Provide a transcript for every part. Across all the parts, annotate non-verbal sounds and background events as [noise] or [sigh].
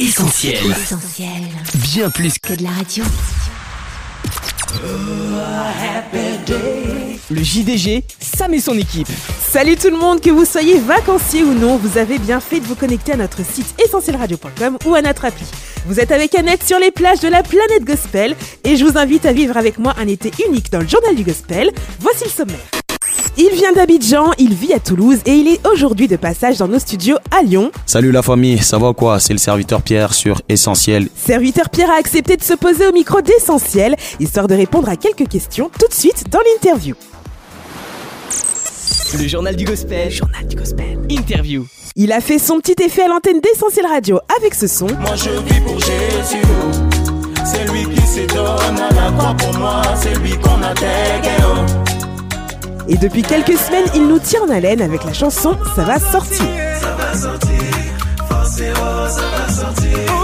Essentiel. Essentiel. Bien plus que Que de la radio. Le JDG, Sam et son équipe. Salut tout le monde, que vous soyez vacancier ou non, vous avez bien fait de vous connecter à notre site essentielradio.com ou à notre appli. Vous êtes avec Annette sur les plages de la planète gospel et je vous invite à vivre avec moi un été unique dans le journal du gospel. Voici le sommaire. Il vient d'Abidjan, il vit à Toulouse et il est aujourd'hui de passage dans nos studios à Lyon. Salut la famille, ça va quoi? C'est le serviteur Pierre sur Essentiel. Serviteur Pierre a accepté de se poser au micro d'essentiel, histoire de répondre à quelques questions tout de suite dans l'interview. le journal du gospel. Journal du gospel. Interview. Il a fait son petit effet à l'antenne d'Essentiel Radio avec ce son. Moi je vis pour Jésus. C'est lui qui se donne à la croix pour moi. C'est lui qu'on a oh. Et depuis quelques semaines, il nous tient en haleine avec la chanson Ça va sortir. Ça va sortir. Forcément, ça va sortir.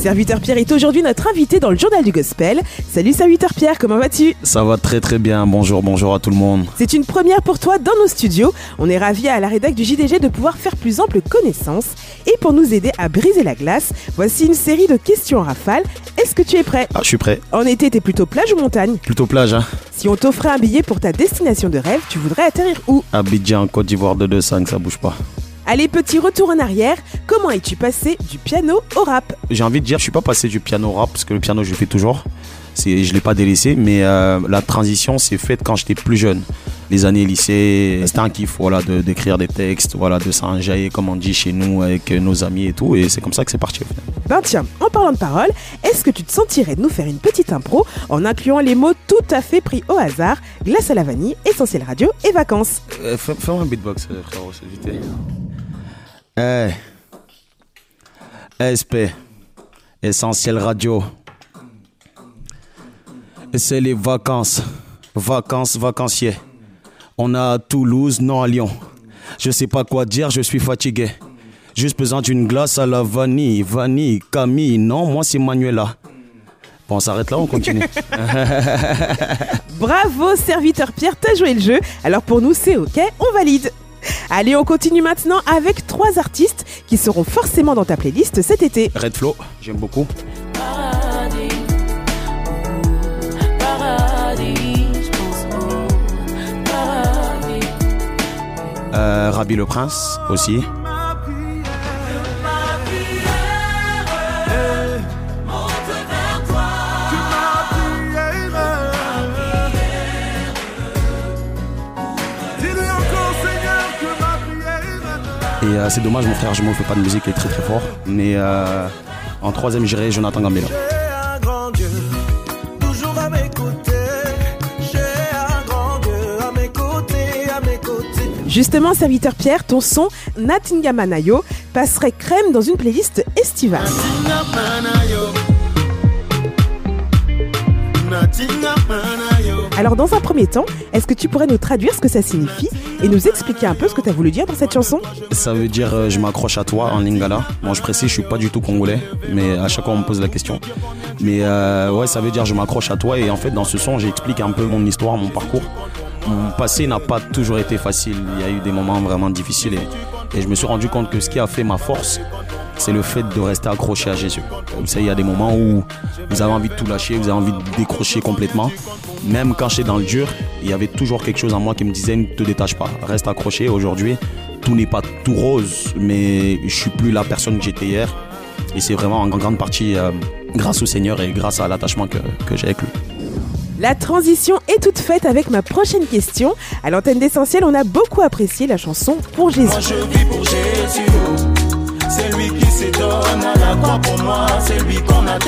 Serviteur Pierre est aujourd'hui notre invité dans le journal du gospel. Salut Serviteur Pierre, comment vas-tu? Ça va très très bien, bonjour, bonjour à tout le monde. C'est une première pour toi dans nos studios. On est ravis à la rédac du JDG de pouvoir faire plus ample connaissance. Et pour nous aider à briser la glace, voici une série de questions en rafale. Est-ce que tu es prêt? Ah, je suis prêt. En été, t'es plutôt plage ou montagne? Plutôt plage, hein Si on t'offrait un billet pour ta destination de rêve, tu voudrais atterrir où? Abidjan, Côte d'Ivoire 225, ça bouge pas. Allez, petit retour en arrière. Comment es-tu passé du piano au rap J'ai envie de dire, je suis pas passé du piano au rap, parce que le piano je le fais toujours. C'est, je l'ai pas délaissé, mais euh, la transition s'est faite quand j'étais plus jeune. Les années lycée, c'était un kiff, voilà, de, d'écrire des textes, voilà, de s'enjailler, comme on dit chez nous, avec nos amis et tout, et c'est comme ça que c'est parti. Ben tiens, en parlant de parole, est-ce que tu te sentirais de nous faire une petite impro en incluant les mots tout à fait pris au hasard Glace à la vanille, essentiel radio et vacances? Euh, fais- Fais-moi un beatbox, frérot, s'il vous plaît. Hey. SP. Essentiel Radio. C'est les vacances. Vacances, vacanciers. On a à Toulouse, non à Lyon. Je sais pas quoi dire, je suis fatigué. Juste besoin d'une glace à la vanille. Vanille, Camille. Non, moi c'est Manuela. Bon, on s'arrête là, on continue. [laughs] Bravo, serviteur Pierre, t'as joué le jeu. Alors pour nous, c'est ok, on valide. Allez, on continue maintenant avec trois artistes qui seront forcément dans ta playlist cet été. Red Flow, j'aime beaucoup. Euh, Rabbi le Prince aussi. Et euh, c'est dommage, mon frère Jumeau fait pas de musique, il est très très fort. Mais euh, en troisième, j'irai Jonathan Gambella. J'ai un grand Dieu, toujours à mes côtés. J'ai un grand Dieu à mes côtés, à mes côtés. Justement, serviteur Pierre, ton son Natinga Manayo passerait crème dans une playlist estivale. Alors dans un premier temps, est-ce que tu pourrais nous traduire ce que ça signifie et nous expliquer un peu ce que tu as voulu dire dans cette chanson Ça veut dire euh, je m'accroche à toi en lingala. Bon, je précise, je suis pas du tout congolais, mais à chaque fois on me pose la question. Mais euh, ouais, ça veut dire je m'accroche à toi. Et en fait, dans ce son, j'explique un peu mon histoire, mon parcours. Mon passé n'a pas toujours été facile. Il y a eu des moments vraiment difficiles et je me suis rendu compte que ce qui a fait ma force, c'est le fait de rester accroché à Jésus. Vous savez, il y a des moments où vous avez envie de tout lâcher, vous avez envie de décrocher complètement. Même quand j'étais dans le dur, il y avait toujours quelque chose en moi qui me disait ne te détache pas, reste accroché. Aujourd'hui, tout n'est pas tout rose, mais je suis plus la personne que j'étais hier. Et c'est vraiment en grande partie euh, grâce au Seigneur et grâce à l'attachement que, que j'ai avec lui. La transition est toute faite avec ma prochaine question. À l'antenne d'essentiel, on a beaucoup apprécié la chanson Pour Jésus. Moi je vis pour Jésus. C'est lui qui se donne à la croix pour moi. C'est lui qu'on a.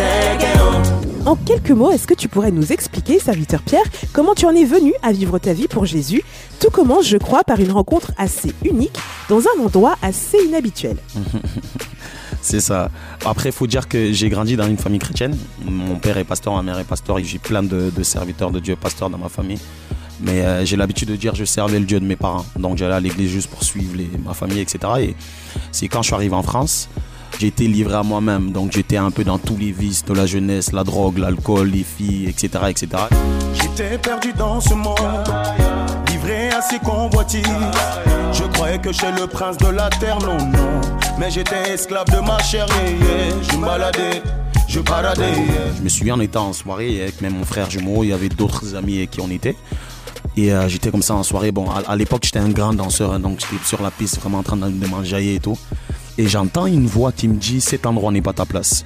En quelques mots, est-ce que tu pourrais nous expliquer, serviteur Pierre, comment tu en es venu à vivre ta vie pour Jésus? Tout commence, je crois, par une rencontre assez unique dans un endroit assez inhabituel. [laughs] C'est ça. Après, il faut dire que j'ai grandi dans une famille chrétienne. Mon père est pasteur, ma mère est pasteur et j'ai plein de, de serviteurs de Dieu pasteurs dans ma famille. Mais euh, j'ai l'habitude de dire je servais le Dieu de mes parents. Donc j'allais à l'église juste pour suivre les- ma famille, etc. Et c'est quand je suis arrivé en France, j'ai été livré à moi-même. Donc j'étais un peu dans tous les vices de la jeunesse, la drogue, l'alcool, les filles, etc. etc. J'étais perdu dans ce monde, livré à ses convoitises. Je croyais que chez le prince de la terre, non, non. Mais j'étais esclave de ma chair, yeah, yeah. Je me baladais, je baladais. yeah. Je me souviens en étant en soirée avec même mon frère jumeau, il y avait d'autres amis qui on était. Et euh, j'étais comme ça en soirée. Bon, à, à l'époque, j'étais un grand danseur, hein, donc j'étais sur la piste vraiment en train de, m'enjailler et tout. Et j'entends une voix qui me dit Cet endroit n'est pas ta place.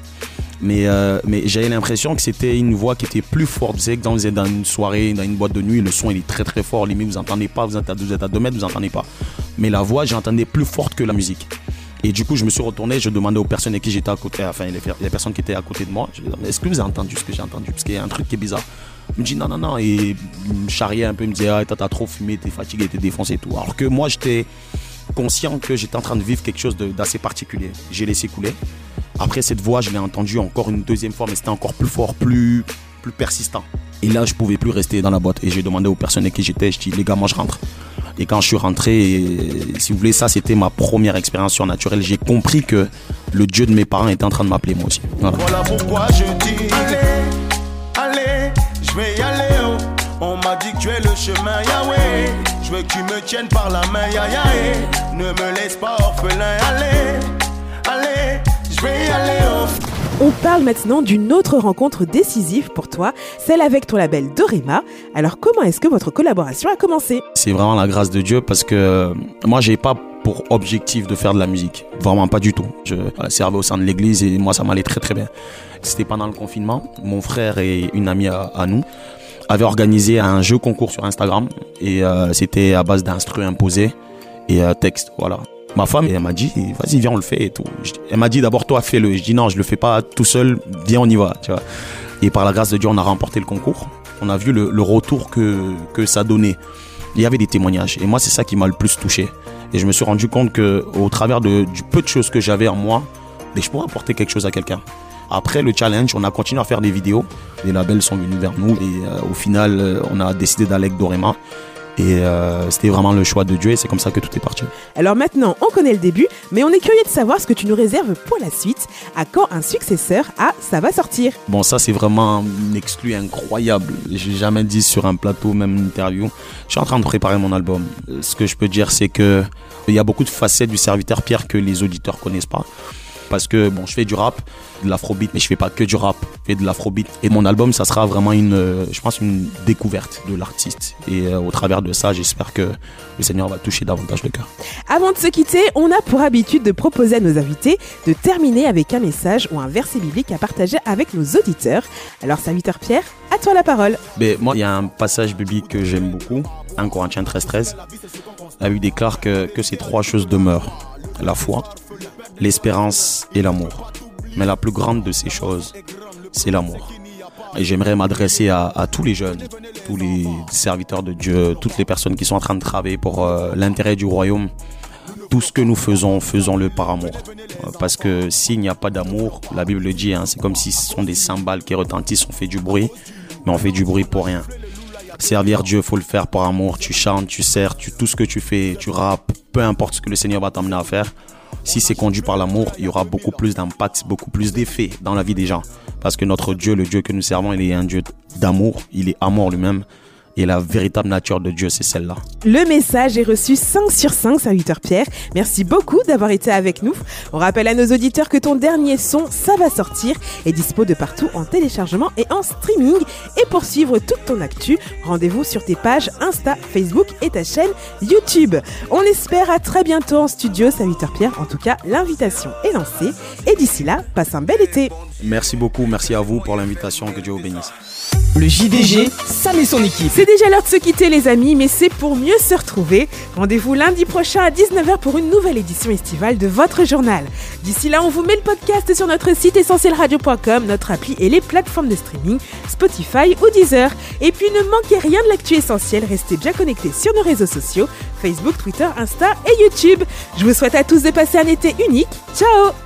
Mais, euh, mais j'avais l'impression que c'était une voix qui était plus forte. Vous savez que quand vous êtes dans une soirée, dans une boîte de nuit, le son il est très très fort. Limite, vous entendez pas, vous êtes à, vous êtes à 2 mètres, vous entendez pas. Mais la voix, j'entendais plus forte que la musique. Et du coup, je me suis retourné, je demandais aux personnes avec qui j'étais à côté, enfin, les, personnes qui étaient à côté de moi, je est-ce que vous avez entendu ce que j'ai entendu? Parce qu'il y a un truc qui est bizarre. Me dit non, non, non. Et il me charriait un peu, me disait, ah, t'as trop fumé, t'es fatigué, t'es défoncé et tout. Alors que moi, j'étais conscient que j'étais en train de vivre quelque chose d'assez particulier. J'ai laissé couler. Après, cette voix, je l'ai entendue encore une deuxième fois, mais c'était encore plus fort, plus, plus persistant. Et là, je pouvais plus rester dans la boîte. Et j'ai demandé aux personnes avec qui j'étais, je dis, les gars, moi, je rentre. Et quand je suis rentré, si vous voulez, ça, c'était ma première expérience surnaturelle. J'ai compris que le Dieu de mes parents était en train de m'appeler, moi aussi. Voilà pourquoi je dis Allez, allez, je vais y aller oh. On m'a dit que tu es le chemin Yahweh Je veux que tu me tiennes par la main Yahweh Ne me laisse pas orphelin Allez, allez, je vais y aller oh. On parle maintenant d'une autre rencontre décisive pour toi, celle avec ton label Dorema. Alors comment est-ce que votre collaboration a commencé? C'est vraiment la grâce de Dieu parce que euh, moi, j'ai pas pour objectif de faire de la musique. Vraiment pas du tout. Je euh, servais au sein de l'église et moi, ça m'allait très très bien. C'était pendant le confinement. Mon frère et une amie à, nous avaient organisé un jeu concours sur Instagram et euh, c'était à base d'instru imposés et euh, texte. Voilà. Ma femme, elle m'a dit, vas-y, viens, on le fait et tout. Elle m'a dit d'abord, toi, fais-le. Je dis non, je le fais pas tout seul, viens, on y va. Tu vois. Et par la grâce de Dieu, on a remporté le concours. On a vu le, retour que, que ça donnait. Il y avait des témoignages. Et moi, c'est ça qui m'a le plus touché. Et je me suis rendu compte que, au travers de, du peu de choses que j'avais en moi, mais je pourrais apporter quelque chose à quelqu'un. Après le challenge, on a continué à faire des vidéos. Les labels sont venus vers nous. Et euh, au final, euh, on a décidé d'aller avec Dorema. Et euh, c'était vraiment le choix de Dieu. Et c'est comme ça que tout est parti. Alors maintenant, on connaît le début, mais on est curieux de savoir ce que tu nous réserves pour la suite. À quand un successeur à Ça va sortir Bon, ça, c'est vraiment une exclue incroyable. J'ai jamais dit sur un plateau, même une interview. Je suis en train de préparer mon album. Ce que je peux dire, c'est que il y a beaucoup de facettes du serviteur Pierre que les auditeurs connaissent pas. Parce que, bon, je fais du rap, de l'afrobeat, mais je fais pas que du rap. Je fais de l'afrobeat. Et mon album, ça sera vraiment une, euh, je pense, une découverte de l'artiste. Et euh, au travers de ça, j'espère que le Seigneur va toucher davantage le cœur. Avant de se quitter, on a pour habitude de proposer à nos invités de terminer avec un message ou un verset biblique à partager avec nos auditeurs. Alors, serviteur Pierre, à toi la parole. Mais moi, il y a un passage biblique que j'aime beaucoup, 1 Corinthiens 13, 13. La Bible déclare que, que ces trois choses demeurent la foi, l'espérance et l'amour. Mais la plus grande de ces choses, c'est l'amour. Et j'aimerais m'adresser à, tous les jeunes, tous les serviteurs de Dieu, toutes les personnes qui sont en train de travailler pour euh, l'intérêt du royaume. Tout ce que nous faisons, faisons-le par amour. Euh, Parce que s'il n'y a pas d'amour, la Bible le dit, hein, c'est comme si ce sont des cymbales qui retentissent, on fait du bruit, mais on fait du bruit pour rien. Servir Dieu, faut le faire par amour. Tu chantes, tu sers, tout ce que tu fais, tu rappes, peu importe ce que le Seigneur va t'amener à faire. Si c'est conduit par l'amour, il y aura beaucoup plus d'impact, beaucoup plus d'effet dans la vie des gens. Parce que notre Dieu, le Dieu que nous servons, il est un Dieu d'amour. Il est amour lui-même. Et la véritable nature de Dieu, c'est celle-là. Le message est reçu 5 sur 5, serviteur Pierre. Merci beaucoup d'avoir été avec nous. On rappelle à nos auditeurs que ton dernier son, ça va sortir, est dispo de partout en téléchargement et en streaming. Et pour suivre toute ton actu, rendez-vous sur tes pages Insta, Facebook et ta chaîne YouTube. On espère à très bientôt en studio, serviteur Pierre. En tout cas, l'invitation est lancée. Et d'ici là, passe un bel été. Merci beaucoup. Merci à vous pour l'invitation. Que Dieu vous bénisse. Le JDG, Sam et son équipe. C'est déjà l'heure de se quitter les amis, mais c'est pour mieux se retrouver. Rendez-vous lundi prochain à 19h pour une nouvelle édition estivale de votre journal. D'ici là, on vous met le podcast sur notre site essentielradio.com, notre appli et les plateformes de streaming, Spotify ou Deezer. Et puis ne manquez rien de l'actu essentiel, restez bien connectés sur nos réseaux sociaux, Facebook, Twitter, Insta et YouTube. Je vous souhaite à tous de passer un été unique. Ciao